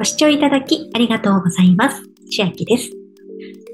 ご視聴いただきありがとうございます。千秋です。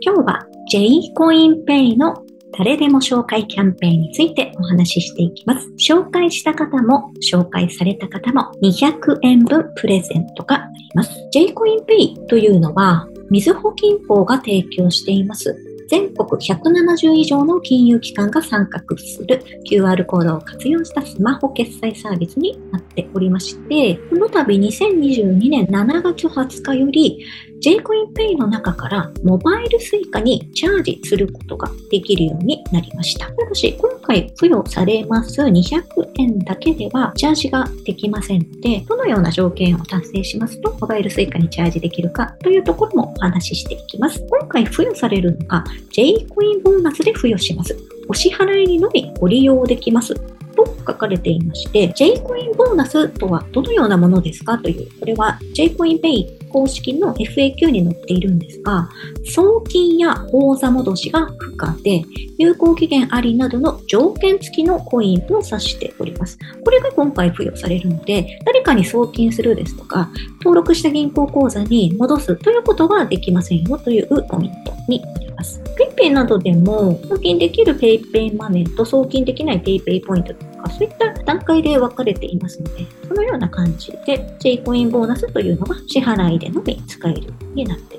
今日は J コインペイの誰でも紹介キャンペーンについてお話ししていきます。紹介した方も紹介された方も200円分プレゼントがあります。J コインペイというのは、みずほ銀行が提供しています全国170以上の金融機関が参画する QR コードを活用したスマホ決済サービスになっておりまして、この度2022年7月20日より j コインペイの中からモバイル Suica にチャージすることができるようになりました。ただし、今回付与されます200円だけではチャージができませんので、どのような条件を達成しますと、モバイル Suica にチャージできるかというところもお話ししていきます。今回付与されるのが J コインボーナスで付与します。お支払いにのみご利用できます。と書かれていまして、J コインボーナスとはどのようなものですかという、これは J コインペイ公式の FAQ に載っているんですが、送金や口座戻しが不可で、有効期限ありなどの条件付きのコインを指しております。これが今回付与されるので、誰かに送金するですとか、登録した銀行口座に戻すということができませんよというポイントになります。PayPay などでも送金できる PayPay マネーと送金できない PayPay ポイントか、そういった段階で分かれていますので、このような感じで J コインボーナスというのが支払いでのみ使えるようになっています。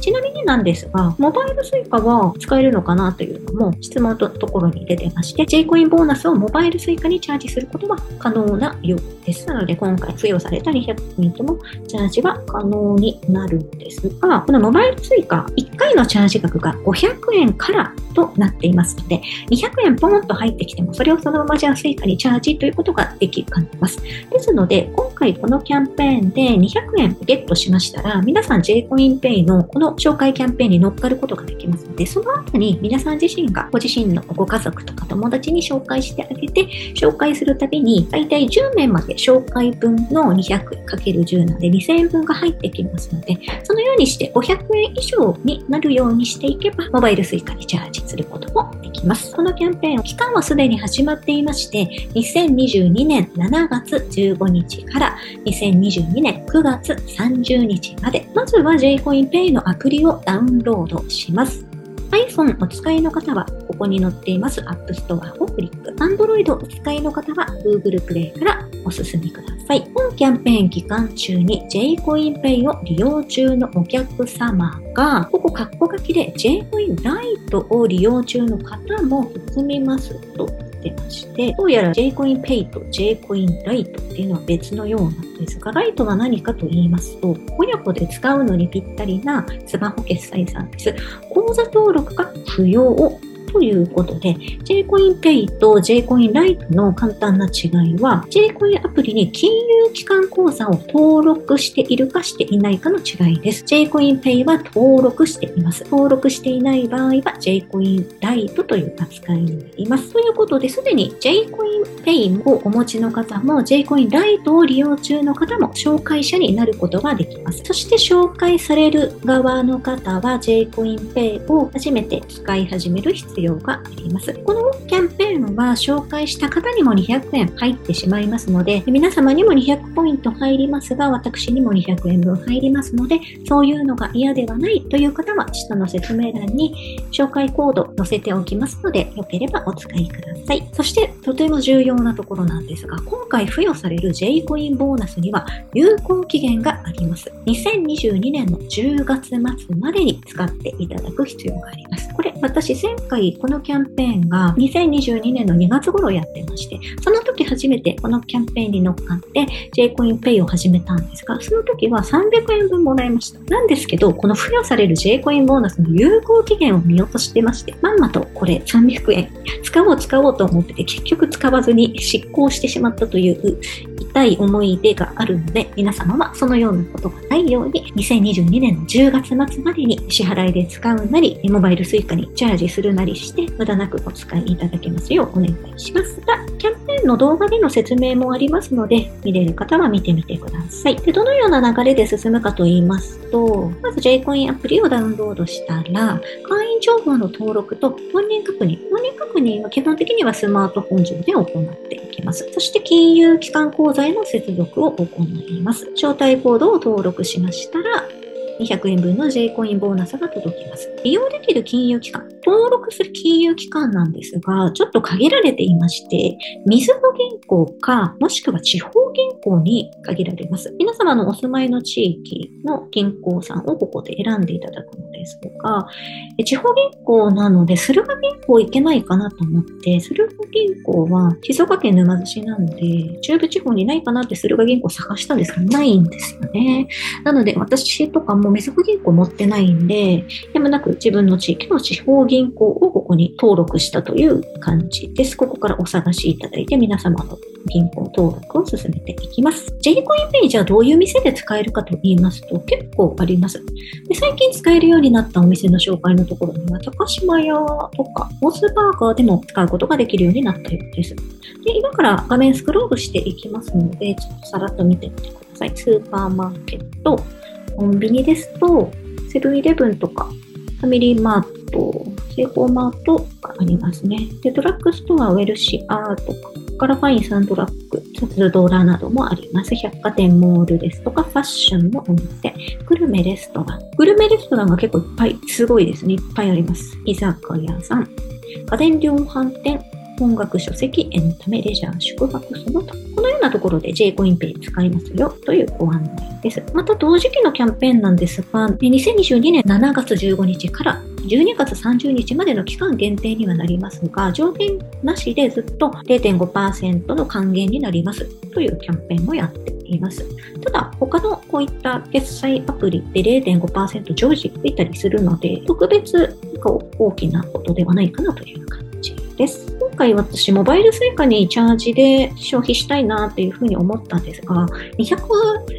ちなみになんですが、モバイル Suica は使えるのかなというのも質問のところに出てまして、J コインボーナスをモバイル Suica にチャージすることは可能なようです。なので今回付与された200ポイントもチャージは可能になるんですが、このモバイル Suica 1回のチャージ額が500円からとなっていますので、200円ポンと入ってきても、それをそのままじゃあ Suica にチャージということができるかます。ですので、今回このキャンペーンで200円ゲットしましたら、皆さん J コインペイのこの紹介キャンペーンに乗っかることができますので、その後に皆さん自身がご自身のご家族とか友達に紹介してあげて、紹介するたびに、だいたい10名まで紹介分の 200×10 なので2000円分が入ってきますので、そのようにして500円以上になるようにしていけば、モバイル Suica にチャージすることもできます。このキャンペーン、期間はすでに始まっていまして、2022年7月15日から2022年9月30日まで、まずは JCoinPay のアプリをダウンロードします。iPhone お使いの方は、ここに載っています App Store をクリック。Android お使いの方は Google Play からお進みください。本キャンペーン期間中に JCoinPay を利用中のお客様が、ここカッコ書きで JCoin Lite を利用中の方も含みますとてまして、どうやら JcoinPay と Jcoin Lite っていうのは別のようなんですが、ライトは何かと言いますと、親子で使うのにぴったりなスマホ決済サービス、口座登録が不要ということで、JcoinPay と JcoinLite の簡単な違いは、Jcoin アプリに金融機関口座を登録しているかしていないかの違いです。JcoinPay は登録しています。登録していない場合は J コインライトという扱いになります。ということで、すでに j JcoinPay をお持ちの方も JcoinLite を利用中の方も紹介者になることができます。そして紹介される側の方は JcoinPay を初めて使い始める必要要があります。このキャンペーンは紹介した方にも200円入ってしまいますので、皆様にも200ポイント入りますが、私にも200円分入りますので、そういうのが嫌ではないという方は、下の説明欄に紹介コード載せておきますので、よければお使いください。そして、とても重要なところなんですが、今回付与される J コインボーナスには有効期限があります。2022年の10月末までに使っていただく必要があります。これ、私前回このキャンペーンが2022年の2月頃やってまして、その時初めてこのキャンペーンに乗っかって Jcoinpay を始めたんですが、その時は300円分もらいました。なんですけど、この付与される Jcoin ボーナスの有効期限を見落としてまして、まんまとこれ300円使おう使おうと思ってて結局使わずに執行してしまったという痛い思い出があるので、皆様はそのようなことがないように、2022年の10月末までに支払いで使うなり、モバイル Suica にチャージするなりして、無駄なくお使いいただけますようお願いしますが、キャンプの動画での説明もありますので、見れる方は見てみてください。で、どのような流れで進むかと言いますと、まず Jcoin アプリをダウンロードしたら、会員情報の登録と本人確認。本人確認は基本的にはスマートフォン上で行っていきます。そして金融機関口座への接続を行います。招待コードを登録しましたら、200円分の J コインボーナスが届きます。利用できる金融機関、登録する金融機関なんですが、ちょっと限られていまして、みずほ銀行か、もしくは地方銀行に限られます。皆様のお住まいの地域の銀行さんをここで選んでいただくのですが、地方銀行なので、駿河銀行行けないかなと思って、駿河銀行は静岡県沼津市なので、中部地方にないかなって駿河銀行探したんですが、ないんですよね。なので、私とかもみずほ銀行持ってないんで、やむなく自分の地域の地方銀行銀行をここに登録したという感じです。ここからお探しいただいて、皆様の銀行登録を進めていきます。J コインペイじゃあどういう店で使えるかと言いますと結構あります。で最近使えるようになったお店の紹介のところには高島屋とかモスバーガーでも使うことができるようになったようです。で今から画面スクロールしていきますので、ちょっとさらっと見てみてください。スーパーマーケット、コンビニですと、セブンイレブンとか、ファミリーマート、セイコーマートがありますね。で、ドラッグストア、ウェルシアーとか、からファインサンドラッグ、札ドラなどもあります。百貨店、モールですとか、ファッションのお店、グルメレストラン。グルメレストランが結構いっぱい、すごいですね。いっぱいあります。居酒屋さん、家電量販店、音楽、書籍、エンタメ、レジャー、宿泊、その他。このようなところで J コインペイ使いますよというご案内です。また同時期のキャンペーンなんですが、2022年7月15日から12月30日までの期間限定にはなりますが、上限なしでずっと0.5%の還元になりますというキャンペーンもやっています。ただ、他のこういった決済アプリで0.5%常時いたりするので、特別大きなことではないかなという感じです。今回私、モバイル suica にチャージで消費したいなっていうふうに思ったんですが、200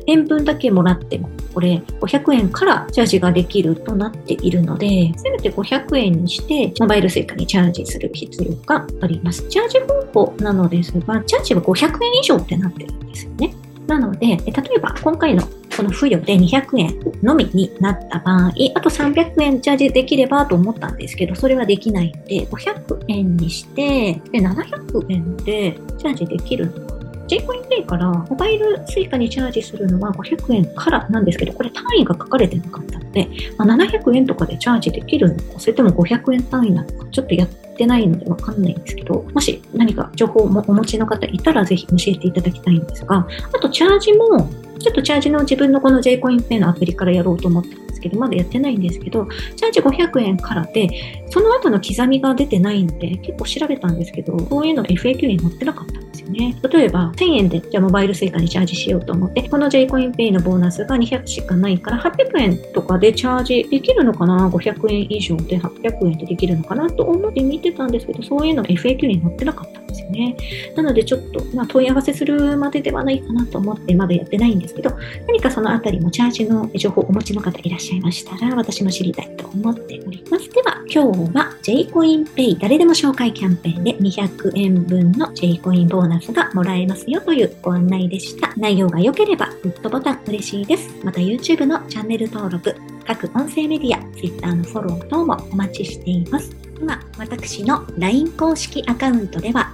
円分だけもらっても、これ500円からチャージができるとなっているので、せめて500円にして、モバイル suica にチャージする必要があります。チャージ方法なのですが、チャージは500円以上ってなってるんですよね。なので、例えば今回のこの付与で200円のみになった場合、あと300円チャージできればと思ったんですけど、それはできないんで、500円にして、で、700円でチャージできるのか J コインペイからモバイル Suica にチャージするのは500円からなんですけど、これ単位が書かれてなかったので、まあ、700円とかでチャージできるのか、それとも500円単位なのか、ちょっとやってないのでわかんないんですけど、もし何か情報もお持ちの方いたらぜひ教えていただきたいんですが、あとチャージもちょっとチャージの自分のこの J コインペイのアプリからやろうと思ってんですけど、まだやってないんですけど、チャージ500円からで、その後の刻みが出てないんで、結構調べたんですけど、こういうの FAQ に載ってなかったんですよね。例えば、1000円で、じゃあモバイル suica にチャージしようと思って、この J コインペイのボーナスが200しかないから、800円とかでチャージできるのかな ?500 円以上で800円でできるのかな？と思って見てたんですけど、そういうの FAQ に載ってなかったですよね。なのでちょっと、まあ、問い合わせするまでではないかなと思ってまだやってないんですけど、何かそのあたりもチャージの情報をお持ちの方いらっしゃいましたら、私も知りたいと思っております。では、今日は J コインペイ誰でも紹介キャンペーンで200円分の J コインボーナスがもらえますよというご案内でした。内容が良ければ、グッドボタン嬉しいです。また YouTube のチャンネル登録、各音声メディア、Twitter のフォロー等もお待ちしています。では、私の LINE 公式アカウントでは、